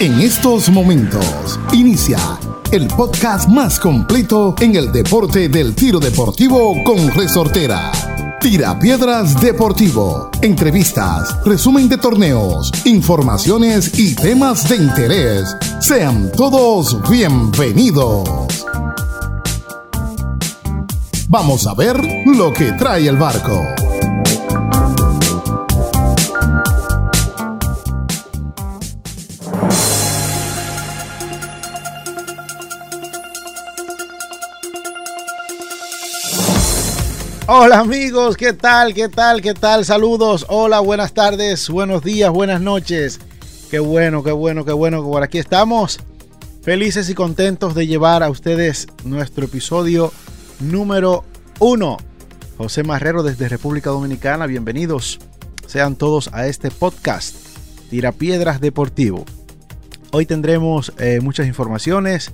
En estos momentos inicia el podcast más completo en el deporte del tiro deportivo con resortera. Tira Piedras Deportivo. Entrevistas, resumen de torneos, informaciones y temas de interés. Sean todos bienvenidos. Vamos a ver lo que trae el barco. Hola amigos, ¿qué tal? ¿Qué tal? ¿Qué tal? Saludos. Hola, buenas tardes, buenos días, buenas noches. Qué bueno, qué bueno, qué bueno que por aquí estamos. Felices y contentos de llevar a ustedes nuestro episodio número uno. José Marrero desde República Dominicana, bienvenidos sean todos a este podcast Tirapiedras Deportivo. Hoy tendremos eh, muchas informaciones,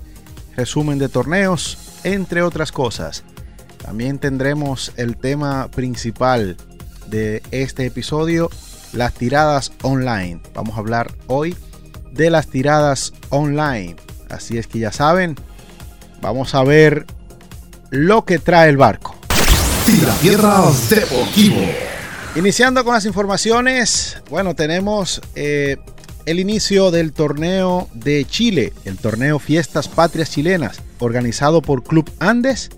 resumen de torneos, entre otras cosas. También tendremos el tema principal de este episodio, las tiradas online. Vamos a hablar hoy de las tiradas online. Así es que ya saben, vamos a ver lo que trae el barco. Tira Deportivo. Iniciando con las informaciones, bueno, tenemos eh, el inicio del torneo de Chile, el torneo Fiestas Patrias Chilenas, organizado por Club Andes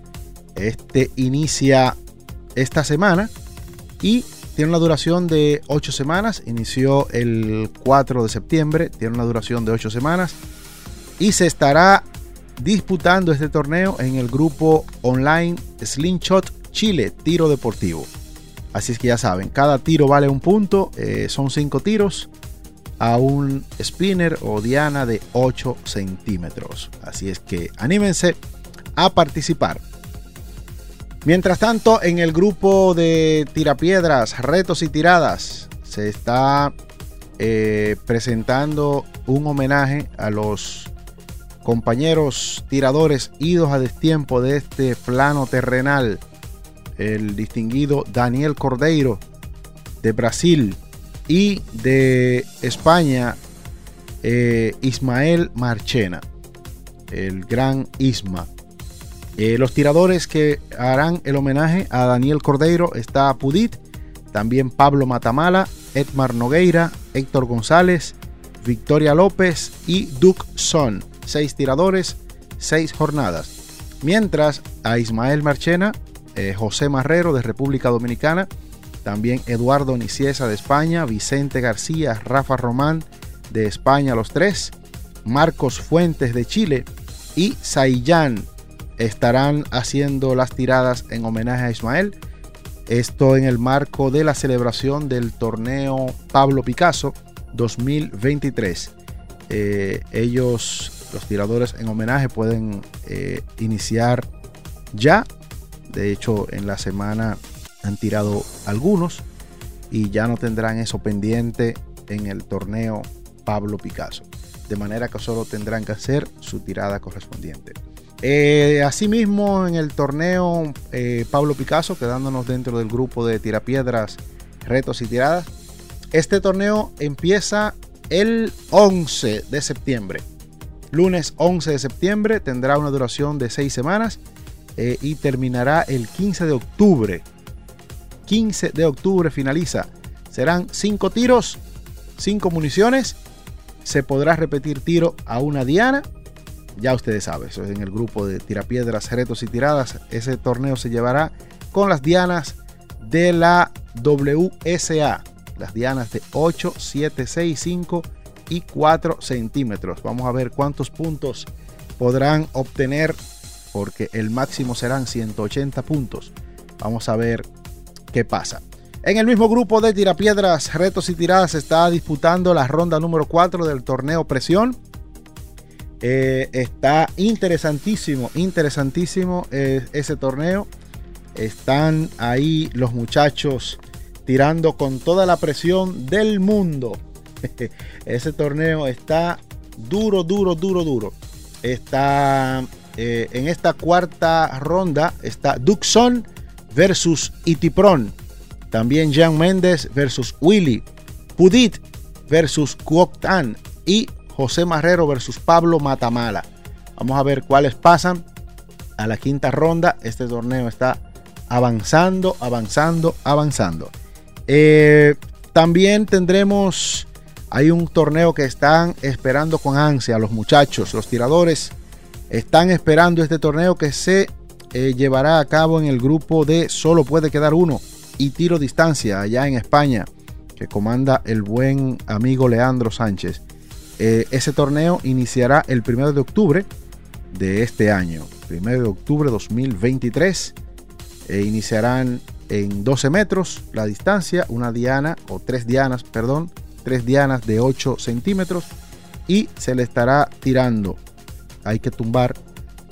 este inicia esta semana y tiene una duración de 8 semanas. Inició el 4 de septiembre, tiene una duración de 8 semanas y se estará disputando este torneo en el grupo online Slingshot Chile Tiro Deportivo. Así es que ya saben, cada tiro vale un punto, eh, son 5 tiros a un spinner o diana de 8 centímetros. Así es que anímense a participar. Mientras tanto, en el grupo de tirapiedras, retos y tiradas, se está eh, presentando un homenaje a los compañeros tiradores idos a destiempo de este plano terrenal. El distinguido Daniel Cordeiro de Brasil y de España, eh, Ismael Marchena, el gran Isma. Eh, los tiradores que harán el homenaje a Daniel Cordeiro está Pudit, también Pablo Matamala, Edmar Nogueira, Héctor González, Victoria López y Duke Son. Seis tiradores, seis jornadas. Mientras a Ismael Marchena, eh, José Marrero de República Dominicana, también Eduardo Niciesa de España, Vicente García, Rafa Román de España los tres, Marcos Fuentes de Chile y Saiyán estarán haciendo las tiradas en homenaje a Ismael. Esto en el marco de la celebración del torneo Pablo Picasso 2023. Eh, ellos, los tiradores en homenaje, pueden eh, iniciar ya. De hecho, en la semana han tirado algunos y ya no tendrán eso pendiente en el torneo Pablo Picasso. De manera que solo tendrán que hacer su tirada correspondiente. Eh, asimismo, en el torneo eh, Pablo Picasso, quedándonos dentro del grupo de tirapiedras, retos y tiradas. Este torneo empieza el 11 de septiembre. Lunes 11 de septiembre tendrá una duración de 6 semanas eh, y terminará el 15 de octubre. 15 de octubre finaliza. Serán 5 tiros, 5 municiones. Se podrá repetir tiro a una diana ya ustedes saben, eso es en el grupo de tirapiedras, retos y tiradas. Ese torneo se llevará con las dianas de la WSA, las dianas de 8, 7, 6, 5 y 4 centímetros. Vamos a ver cuántos puntos podrán obtener, porque el máximo serán 180 puntos. Vamos a ver qué pasa. En el mismo grupo de tirapiedras, retos y tiradas se está disputando la ronda número 4 del torneo Presión. Eh, está interesantísimo, interesantísimo eh, ese torneo. Están ahí los muchachos tirando con toda la presión del mundo. ese torneo está duro, duro, duro, duro. Está eh, en esta cuarta ronda. Está Duxon versus Itipron. También Jean Méndez versus Willy. Pudit versus Kuoktan y José Marrero versus Pablo Matamala. Vamos a ver cuáles pasan a la quinta ronda. Este torneo está avanzando, avanzando, avanzando. Eh, también tendremos, hay un torneo que están esperando con ansia los muchachos, los tiradores. Están esperando este torneo que se eh, llevará a cabo en el grupo de Solo puede quedar uno y tiro distancia allá en España, que comanda el buen amigo Leandro Sánchez. Eh, ese torneo iniciará el 1 de octubre de este año, 1 de octubre 2023. E iniciarán en 12 metros la distancia, una diana o tres dianas, perdón, tres dianas de 8 centímetros y se le estará tirando. Hay que tumbar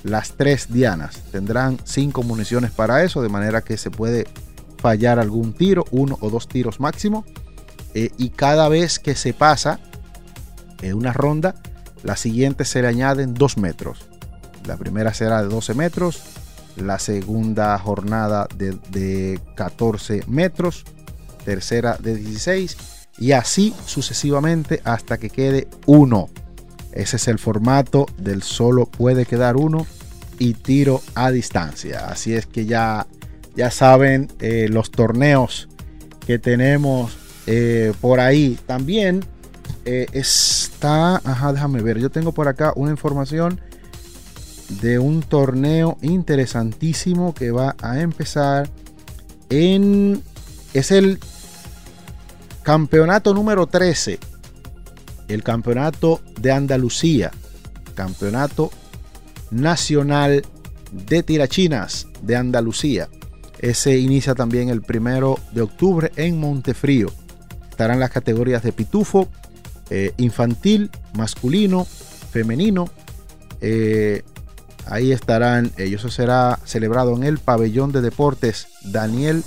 las tres dianas. Tendrán cinco municiones para eso, de manera que se puede fallar algún tiro, uno o dos tiros máximo. Eh, y cada vez que se pasa en una ronda, la siguiente se le añaden dos metros. La primera será de 12 metros, la segunda jornada de, de 14 metros, tercera de 16 y así sucesivamente hasta que quede uno. Ese es el formato del solo puede quedar uno y tiro a distancia. Así es que ya, ya saben eh, los torneos que tenemos eh, por ahí. También eh, está, ajá, déjame ver, yo tengo por acá una información de un torneo interesantísimo que va a empezar en, es el campeonato número 13 el Campeonato de Andalucía, Campeonato Nacional de Tirachinas de Andalucía. Ese inicia también el primero de octubre en Montefrío. Estarán las categorías de pitufo, eh, infantil, masculino, femenino. Eh, ahí estarán, ellos eso será celebrado en el pabellón de deportes Daniel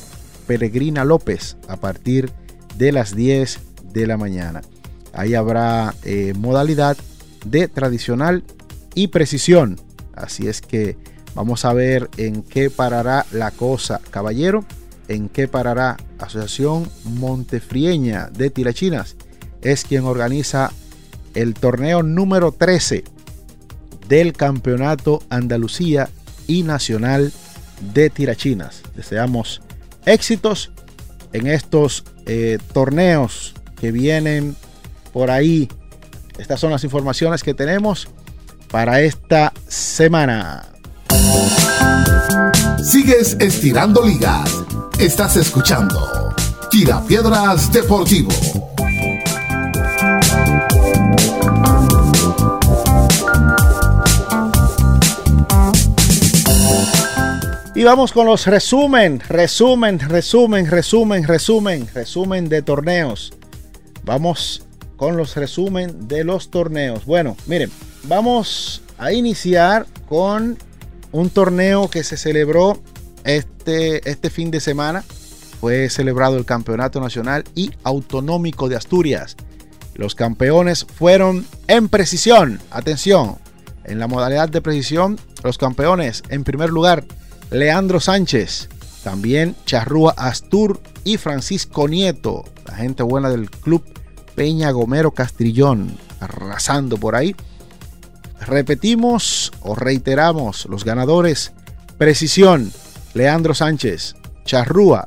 Peregrina López a partir de las 10 de la mañana. Ahí habrá eh, modalidad de tradicional y precisión. Así es que vamos a ver en qué parará la cosa, caballero. En qué parará Asociación Montefrieña de Tirachinas. Es quien organiza el torneo número 13 del Campeonato Andalucía y Nacional de Tirachinas. Deseamos éxitos en estos eh, torneos que vienen por ahí. Estas son las informaciones que tenemos para esta semana. Sigues estirando ligas. Estás escuchando Tira Piedras Deportivo. Y vamos con los resumen, resumen, resumen, resumen, resumen, resumen de torneos. Vamos con los resumen de los torneos. Bueno, miren, vamos a iniciar con un torneo que se celebró este, este fin de semana. Fue celebrado el Campeonato Nacional y Autonómico de Asturias. Los campeones fueron en precisión. Atención, en la modalidad de precisión, los campeones, en primer lugar, Leandro Sánchez, también Charrúa Astur y Francisco Nieto, la gente buena del club Peña Gomero Castrillón, arrasando por ahí. Repetimos o reiteramos los ganadores. Precisión, Leandro Sánchez. Charrúa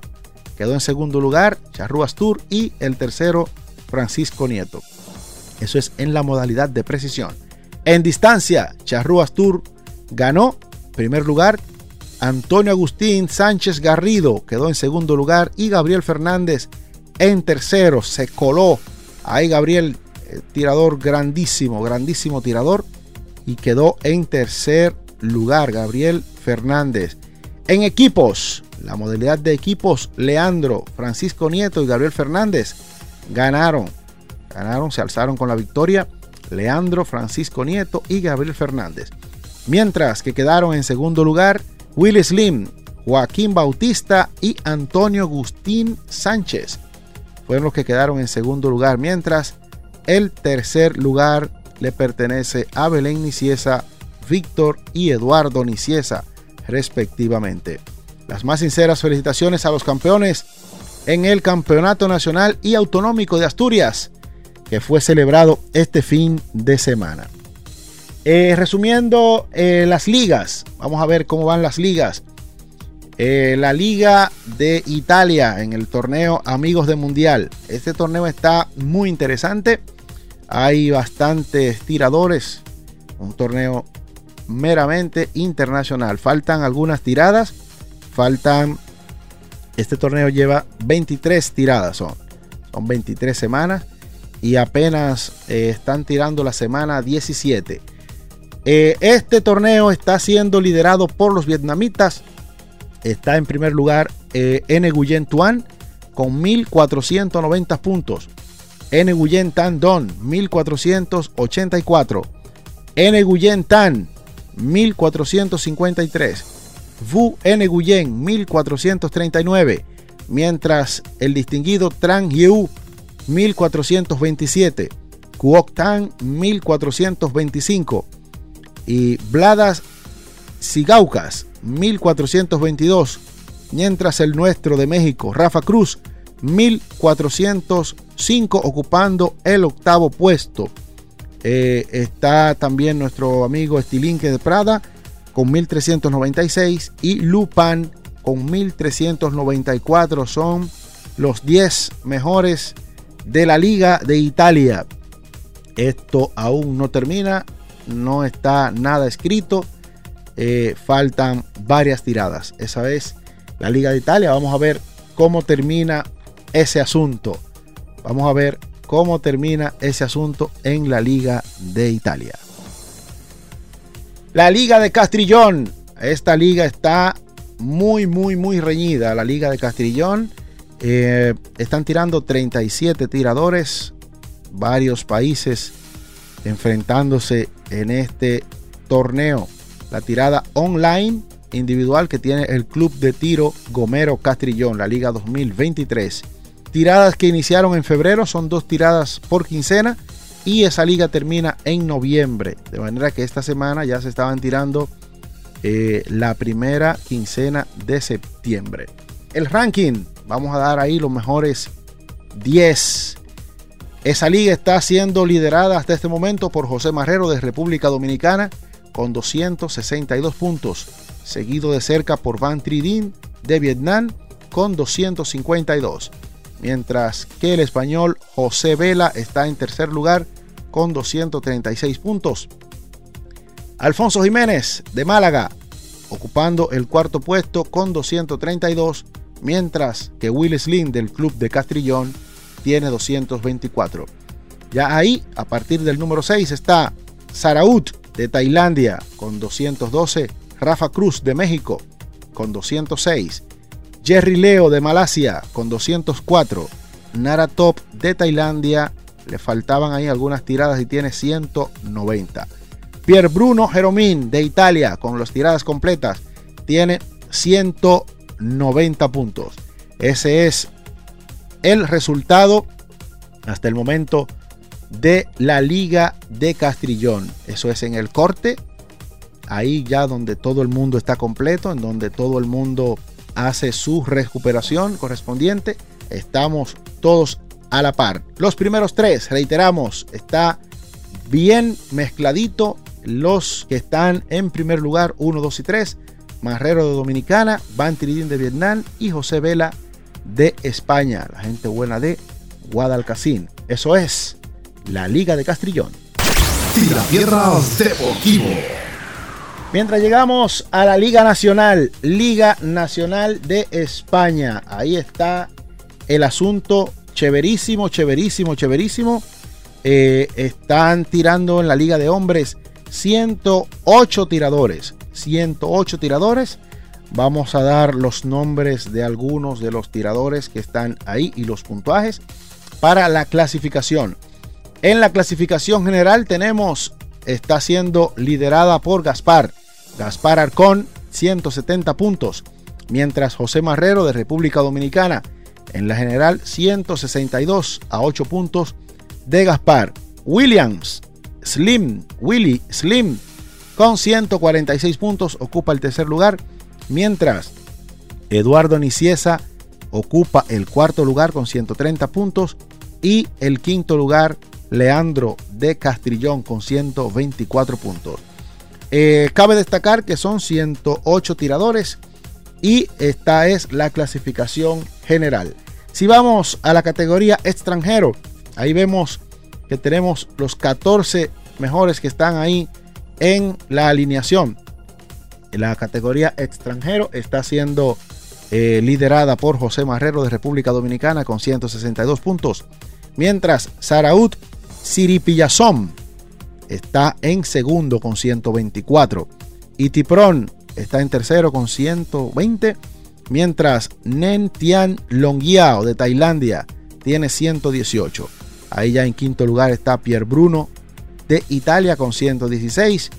quedó en segundo lugar, Charrúa Astur y el tercero, Francisco Nieto. Eso es en la modalidad de precisión. En distancia, Charrúa Astur ganó. Primer lugar, Antonio Agustín Sánchez Garrido quedó en segundo lugar y Gabriel Fernández en tercero. Se coló Ahí Gabriel, eh, tirador grandísimo, grandísimo tirador. Y quedó en tercer lugar Gabriel Fernández. En equipos, la modalidad de equipos, Leandro, Francisco Nieto y Gabriel Fernández ganaron. Ganaron, se alzaron con la victoria. Leandro, Francisco Nieto y Gabriel Fernández. Mientras que quedaron en segundo lugar Will Slim, Joaquín Bautista y Antonio Agustín Sánchez fueron los que quedaron en segundo lugar, mientras el tercer lugar le pertenece a Belén Niciesa, Víctor y Eduardo Niciesa, respectivamente. Las más sinceras felicitaciones a los campeones en el Campeonato Nacional y Autonómico de Asturias. que fue celebrado este fin de semana. Eh, resumiendo eh, las ligas, vamos a ver cómo van las ligas. Eh, la Liga de Italia en el torneo Amigos de Mundial. Este torneo está muy interesante. Hay bastantes tiradores. Un torneo meramente internacional. Faltan algunas tiradas. Faltan. Este torneo lleva 23 tiradas. Son, son 23 semanas. Y apenas están tirando la semana 17. Eh, este torneo está siendo liderado por los vietnamitas. Está en primer lugar eh, Nguyen Tuan con 1490 puntos. Nguyen Tan Don 1484. Nguyen Tan 1453. Vu Nguyen 1439. Mientras el distinguido Tran Yeu 1427. Kuok Tan 1425 y Bladas Sigaucas 1422, mientras el nuestro de México, Rafa Cruz, 1405 ocupando el octavo puesto. Eh, está también nuestro amigo Estilinque de Prada con 1396 y Lupan con 1394 son los 10 mejores de la Liga de Italia. Esto aún no termina no está nada escrito. Eh, faltan varias tiradas. Esa es la Liga de Italia. Vamos a ver cómo termina ese asunto. Vamos a ver cómo termina ese asunto en la Liga de Italia. La Liga de Castrillón. Esta liga está muy, muy, muy reñida. La Liga de Castrillón. Eh, están tirando 37 tiradores. Varios países enfrentándose en este torneo. La tirada online individual que tiene el Club de Tiro Gomero Castrillón, la Liga 2023. Tiradas que iniciaron en febrero son dos tiradas por quincena y esa liga termina en noviembre. De manera que esta semana ya se estaban tirando eh, la primera quincena de septiembre. El ranking, vamos a dar ahí los mejores 10 esa liga está siendo liderada hasta este momento por José Marrero de República Dominicana con 262 puntos, seguido de cerca por Van Tridin de Vietnam con 252, mientras que el español José Vela está en tercer lugar con 236 puntos. Alfonso Jiménez de Málaga ocupando el cuarto puesto con 232, mientras que Will Slim del club de Castrillón tiene 224. Ya ahí, a partir del número 6, está Saraut de Tailandia con 212, Rafa Cruz de México con 206, Jerry Leo de Malasia con 204, Nara Top de Tailandia, le faltaban ahí algunas tiradas y tiene 190. Pier Bruno Jeromín de Italia con las tiradas completas tiene 190 puntos. Ese es el resultado hasta el momento de la Liga de Castrillón. Eso es en el corte, ahí ya donde todo el mundo está completo, en donde todo el mundo hace su recuperación correspondiente. Estamos todos a la par. Los primeros tres, reiteramos, está bien mezcladito. Los que están en primer lugar, 1, 2 y 3, Marrero de Dominicana, Van Tiridín de Vietnam y José Vela de España, la gente buena de Guadalcacín. Eso es la Liga de Castrillón. Tierra Deportivo. Mientras llegamos a la Liga Nacional, Liga Nacional de España. Ahí está el asunto chéverísimo, chéverísimo, chéverísimo. Eh, están tirando en la Liga de Hombres 108 tiradores. 108 tiradores Vamos a dar los nombres de algunos de los tiradores que están ahí y los puntuajes para la clasificación. En la clasificación general tenemos, está siendo liderada por Gaspar. Gaspar Arcón, 170 puntos. Mientras José Marrero de República Dominicana, en la general 162 a 8 puntos de Gaspar. Williams, Slim, Willy, Slim, con 146 puntos, ocupa el tercer lugar mientras Eduardo Niciesa ocupa el cuarto lugar con 130 puntos y el quinto lugar Leandro de Castrillón con 124 puntos. Eh, cabe destacar que son 108 tiradores y esta es la clasificación general. Si vamos a la categoría extranjero, ahí vemos que tenemos los 14 mejores que están ahí en la alineación. La categoría extranjero está siendo eh, liderada por José Marrero de República Dominicana con 162 puntos. Mientras Saraut Siripillazón está en segundo con 124. Y Tipron está en tercero con 120. Mientras Nen Tian Longiao de Tailandia tiene 118. Ahí ya en quinto lugar está Pierre Bruno de Italia con 116.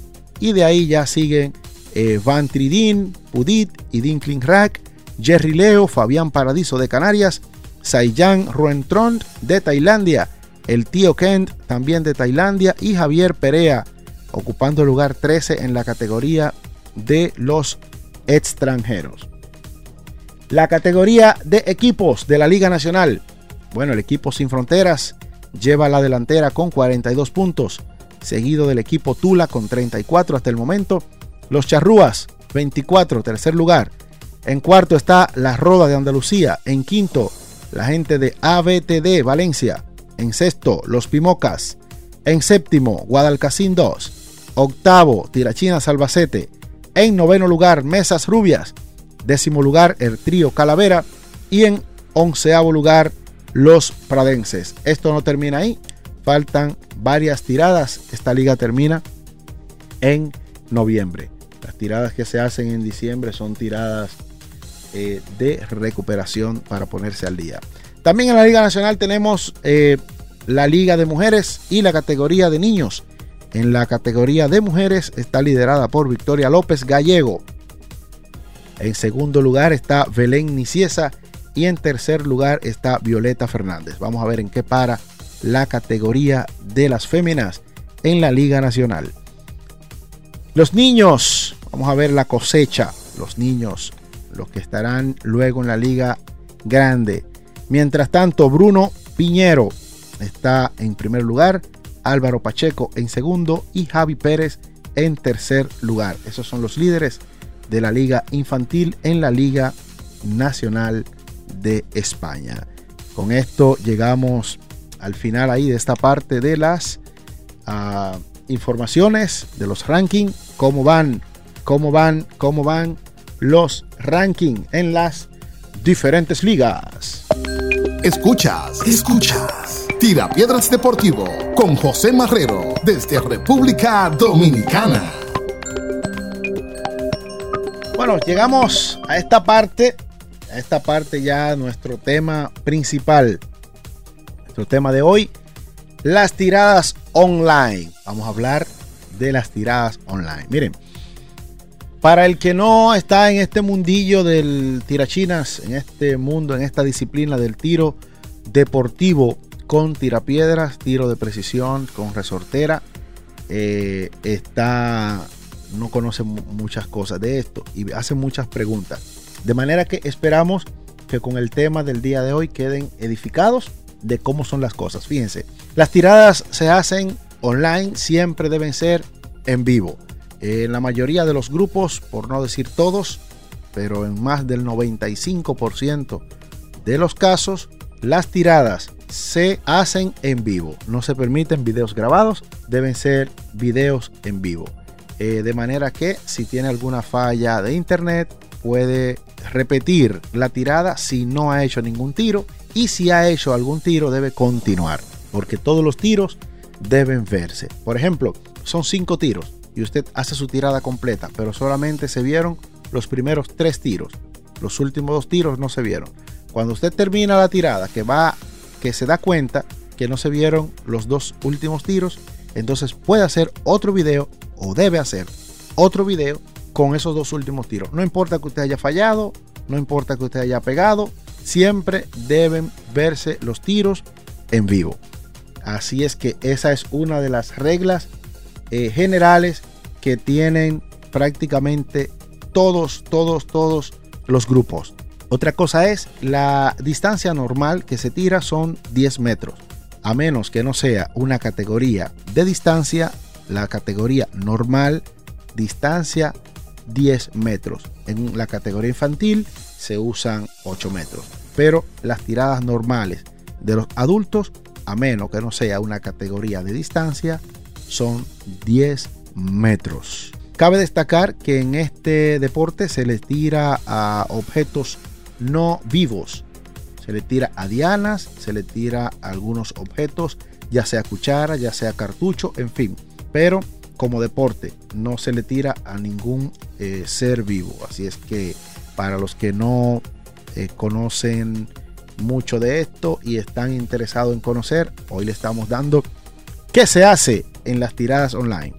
Y de ahí ya siguen eh, Van Tridin, Pudit y Dinkling Rack, Jerry Leo, Fabián Paradiso de Canarias, Saiyan Ruentron de Tailandia, el tío Kent también de Tailandia y Javier Perea ocupando el lugar 13 en la categoría de los extranjeros. La categoría de equipos de la Liga Nacional. Bueno, el equipo Sin Fronteras lleva la delantera con 42 puntos, seguido del equipo Tula con 34 hasta el momento. Los Charrúas, 24, tercer lugar. En cuarto está la Roda de Andalucía. En quinto, la gente de ABTD Valencia. En sexto, los Pimocas. En séptimo, Guadalcacín 2. Octavo, Tirachina Salvacete. En noveno lugar, Mesas Rubias. Décimo lugar, el trío Calavera. Y en onceavo lugar, los Pradenses. Esto no termina ahí. Faltan varias tiradas. Esta liga termina en noviembre. Las tiradas que se hacen en diciembre son tiradas eh, de recuperación para ponerse al día. También en la Liga Nacional tenemos eh, la Liga de Mujeres y la categoría de niños. En la categoría de mujeres está liderada por Victoria López Gallego. En segundo lugar está Belén Niciesa y en tercer lugar está Violeta Fernández. Vamos a ver en qué para la categoría de las féminas en la Liga Nacional. Los niños, vamos a ver la cosecha. Los niños, los que estarán luego en la Liga Grande. Mientras tanto, Bruno Piñero está en primer lugar, Álvaro Pacheco en segundo y Javi Pérez en tercer lugar. Esos son los líderes de la Liga Infantil en la Liga Nacional de España. Con esto llegamos al final ahí de esta parte de las uh, informaciones de los rankings, cómo van, cómo van, cómo van los rankings en las diferentes ligas. Escuchas, escuchas. Tira Piedras Deportivo con José Marrero desde República Dominicana. Bueno, llegamos a esta parte, a esta parte ya nuestro tema principal. Nuestro tema de hoy, las tiradas online. Vamos a hablar de las tiradas online. Miren, para el que no está en este mundillo del tirachinas, en este mundo, en esta disciplina del tiro deportivo con tirapiedras, tiro de precisión, con resortera, eh, está, no conoce muchas cosas de esto y hace muchas preguntas. De manera que esperamos que con el tema del día de hoy queden edificados de cómo son las cosas. Fíjense, las tiradas se hacen online, siempre deben ser en vivo. En la mayoría de los grupos, por no decir todos, pero en más del 95% de los casos, las tiradas se hacen en vivo. No se permiten videos grabados, deben ser videos en vivo. Eh, de manera que si tiene alguna falla de internet, puede repetir la tirada si no ha hecho ningún tiro y si ha hecho algún tiro debe continuar, porque todos los tiros deben verse. Por ejemplo, son cinco tiros y usted hace su tirada completa, pero solamente se vieron los primeros tres tiros. Los últimos dos tiros no se vieron. Cuando usted termina la tirada, que va, que se da cuenta que no se vieron los dos últimos tiros, entonces puede hacer otro video o debe hacer otro video con esos dos últimos tiros. No importa que usted haya fallado, no importa que usted haya pegado, siempre deben verse los tiros en vivo. Así es que esa es una de las reglas eh, generales que tienen prácticamente todos, todos, todos los grupos. Otra cosa es la distancia normal que se tira son 10 metros. a menos que no sea una categoría de distancia, la categoría normal, distancia 10 metros. En la categoría infantil se usan 8 metros. Pero las tiradas normales de los adultos, a menos que no sea una categoría de distancia, son 10 metros. Cabe destacar que en este deporte se les tira a objetos no vivos. Se le tira a dianas, se le tira a algunos objetos, ya sea cuchara, ya sea cartucho, en fin. Pero como deporte no se le tira a ningún eh, ser vivo. Así es que para los que no eh, conocen mucho de esto y están interesados en conocer, hoy le estamos dando qué se hace en las tiradas online.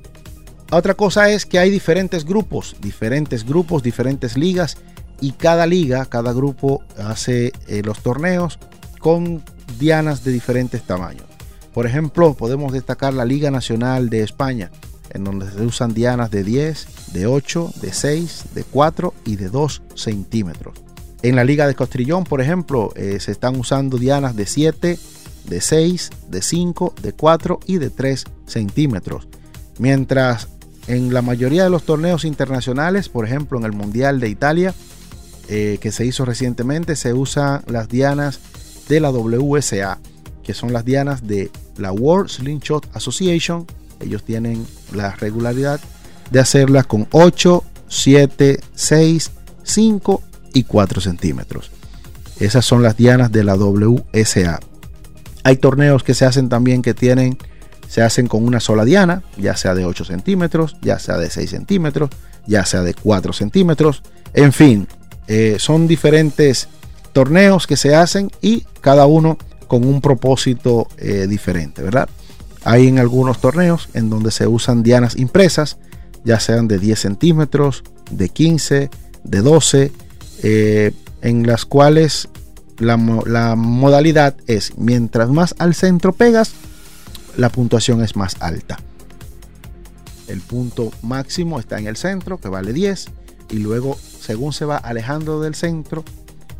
Otra cosa es que hay diferentes grupos, diferentes grupos, diferentes ligas y cada liga, cada grupo hace eh, los torneos con dianas de diferentes tamaños. Por ejemplo, podemos destacar la Liga Nacional de España, en donde se usan dianas de 10, de 8, de 6, de 4 y de 2 centímetros. En la Liga de Costrillón, por ejemplo, eh, se están usando dianas de 7, de 6, de 5, de 4 y de 3 centímetros. Mientras en la mayoría de los torneos internacionales, por ejemplo en el Mundial de Italia, eh, que se hizo recientemente, se usan las dianas de la WSA, que son las dianas de la World Slingshot Association. Ellos tienen la regularidad de hacerlas con 8, 7, 6, 5 y 4 centímetros. Esas son las dianas de la WSA. Hay torneos que se hacen también que tienen se hacen con una sola diana, ya sea de 8 centímetros, ya sea de 6 centímetros, ya sea de 4 centímetros. En fin, eh, son diferentes torneos que se hacen y cada uno con un propósito eh, diferente, ¿verdad? Hay en algunos torneos en donde se usan dianas impresas, ya sean de 10 centímetros, de 15, de 12, eh, en las cuales la, modalidad es mientras más al centro pegas, la puntuación es más alta. El punto máximo está en el centro, que vale 10, y luego, según se va alejando del centro,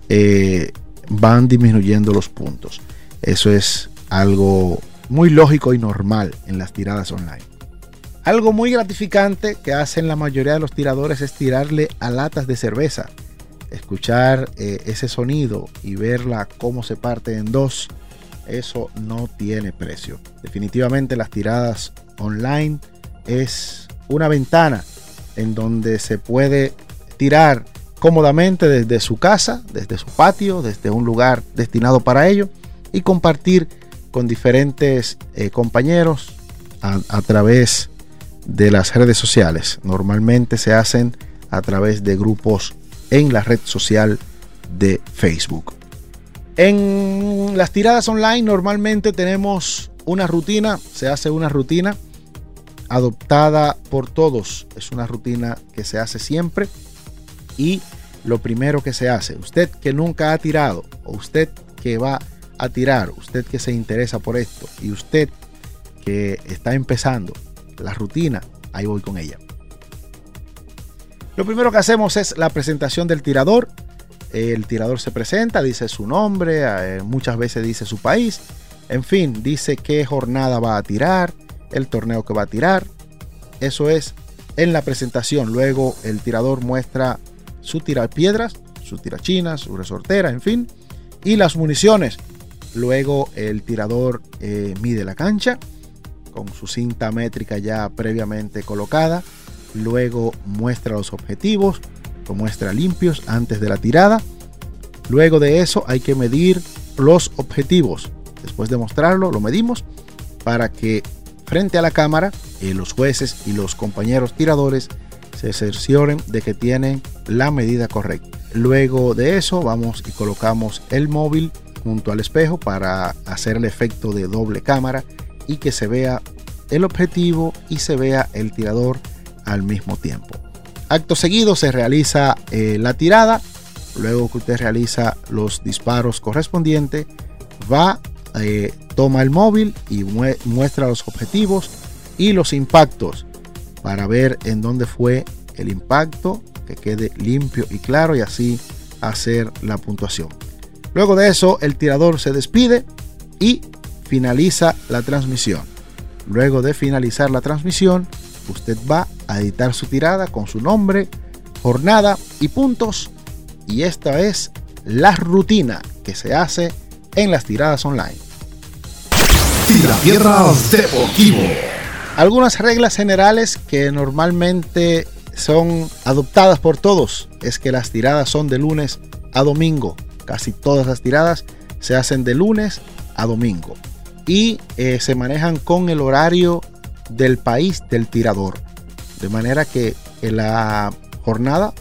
eh, van disminuyendo los puntos. Eso es algo muy lógico y normal en las tiradas online. Algo muy gratificante que hacen la mayoría de los tiradores es tirarle a latas de cerveza. Escuchar eh, ese sonido y verla cómo se parte en dos eso no tiene precio. Definitivamente las tiradas online es una ventana en donde se puede tirar cómodamente desde su casa, desde su patio, desde un lugar destinado para ello y compartir con diferentes eh, compañeros a, a través de las redes sociales. Normalmente se hacen a través de grupos en la red social de Facebook. En las tiradas online normalmente tenemos una rutina, se hace una rutina adoptada por todos. Es una rutina que se hace siempre. Y lo primero que se hace, usted que nunca ha tirado, o usted que va a tirar, usted que se interesa por esto, y usted que está empezando la rutina, ahí voy con ella. Lo primero que hacemos es la presentación del tirador el tirador se presenta, dice su nombre, eh, muchas veces dice su país, en fin, dice qué jornada va a tirar, el torneo que va a tirar. Eso es en la presentación. Luego el tirador muestra su piedras, su tirachina, su resortera, en fin, y las municiones. Luego el tirador eh, mide la cancha con su cinta métrica ya previamente colocada. Luego muestra los objetivos, muestra limpios antes de la tirada. Luego de eso hay que medir los objetivos. Después de mostrarlo, lo medimos para que frente a la cámara eh, los jueces y los compañeros tiradores se cercioren de que tienen la medida correcta. Luego de eso vamos y colocamos el móvil junto al espejo para hacer el efecto de doble cámara y que se vea el objetivo y se vea el tirador al mismo tiempo. Acto seguido se realiza eh, la tirada. Luego que usted realiza los disparos correspondientes, va, eh, toma el móvil y muestra los objetivos y los impactos para ver en dónde fue el impacto, que quede limpio y claro y así hacer la puntuación. Luego de eso, el tirador se despide y finaliza la transmisión. Luego de finalizar la transmisión, usted va a editar su tirada con su nombre, jornada y puntos. Y esta es la rutina que se hace en las tiradas online. Deportivo. Algunas reglas generales que normalmente son adoptadas por todos es que las tiradas son de lunes a domingo. Casi todas las tiradas se hacen de lunes a domingo y eh, se manejan con el horario del país del tirador. De manera que la jornada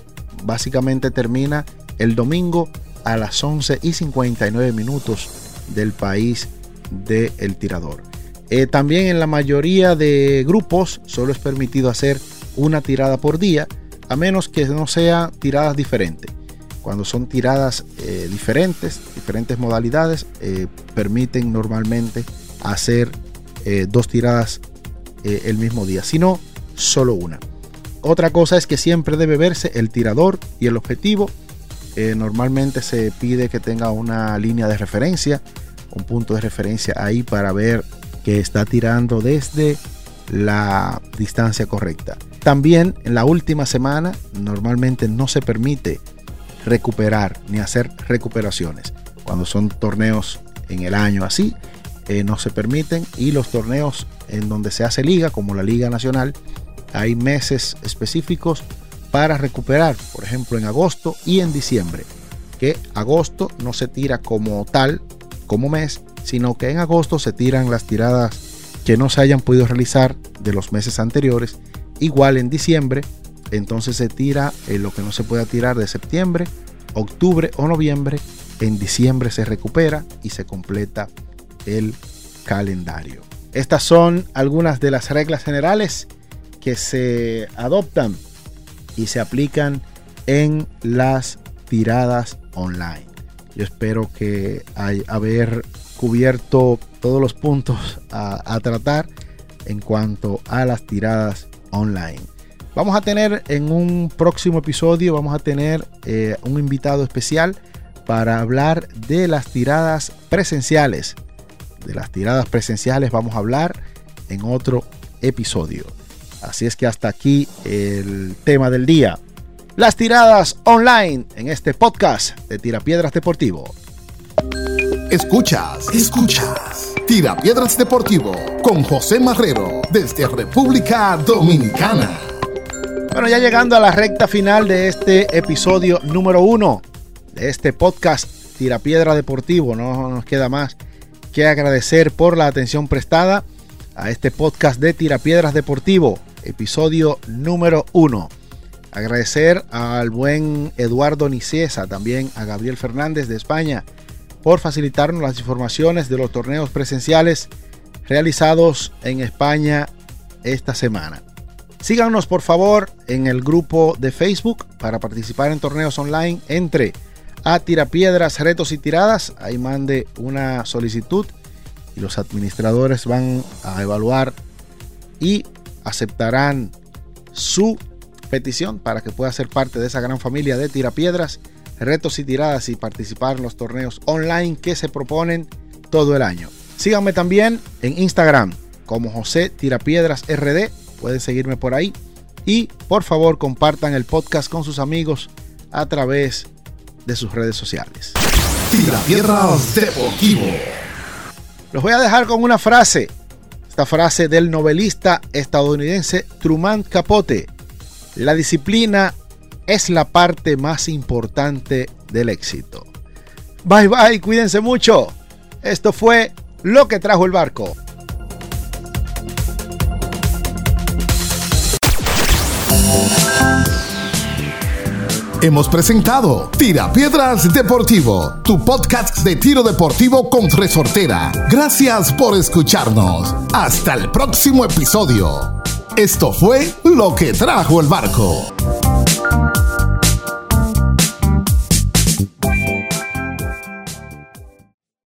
básicamente termina el domingo a las 11 y 59 minutos del país del tirador. Eh, también en la mayoría de grupos solo es permitido hacer una tirada por día, a menos que no sean tiradas diferentes. Cuando son tiradas eh, diferentes, diferentes modalidades, eh, permiten normalmente hacer dos tiradas el mismo día, sino solo una. Otra cosa es que siempre debe verse el tirador y el objetivo. normalmente se pide que tenga una línea de referencia, un punto de referencia ahí para ver que está tirando desde la distancia correcta. También en la última semana normalmente no se permite recuperar ni hacer recuperaciones. Cuando son torneos en el año así, eh, no se permiten. Y los torneos en donde se hace liga, como la Liga Nacional, hay meses específicos para recuperar. Por ejemplo, en agosto y en diciembre. Que agosto no se tira como tal, como mes, sino que en agosto se tiran las tiradas que no se hayan podido realizar de los meses anteriores. Igual en diciembre, entonces se tira eh, lo que no se pueda tirar de septiembre, octubre o noviembre. En diciembre se recupera y se completa el calendario. Estas son algunas de las reglas generales que se adoptan y se aplican en las tiradas online. Yo espero que hay, haber cubierto todos los puntos a, tratar en cuanto a las tiradas online. Vamos a tener en un próximo episodio, vamos a tener eh, un invitado especial para hablar de las tiradas presenciales. De las tiradas presenciales vamos a hablar en otro episodio. Así es que hasta aquí el tema del día. Las tiradas online en este podcast de Tirapiedras Deportivo. Escuchas, escuchas. Tira Piedras Deportivo con José Marrero desde República Dominicana. Bueno, ya llegando a la recta final de este episodio número uno de este podcast Tira Piedra Deportivo, no nos queda más que agradecer por la atención prestada a este podcast de Tira Piedras Deportivo, episodio número uno. Agradecer al buen Eduardo Niciesa, también a Gabriel Fernández de España por facilitarnos las informaciones de los torneos presenciales realizados en España esta semana. Síganos por favor en el grupo de Facebook para participar en torneos online. Entre a Tirapiedras, Retos y Tiradas. Ahí mande una solicitud y los administradores van a evaluar y aceptarán su petición para que pueda ser parte de esa gran familia de Tirapiedras retos y tiradas y participar en los torneos online que se proponen todo el año. Síganme también en Instagram como José Tirapiedras RD, pueden seguirme por ahí y por favor compartan el podcast con sus amigos a través de sus redes sociales. Tirapiedras Deportivo. Los voy a dejar con una frase. Esta frase del novelista estadounidense Truman Capote. La disciplina es la parte más importante del éxito. Bye bye, cuídense mucho. Esto fue lo que trajo el barco. Hemos presentado Tira Piedras Deportivo, tu podcast de tiro deportivo con resortera. Gracias por escucharnos. Hasta el próximo episodio. Esto fue lo que trajo el barco.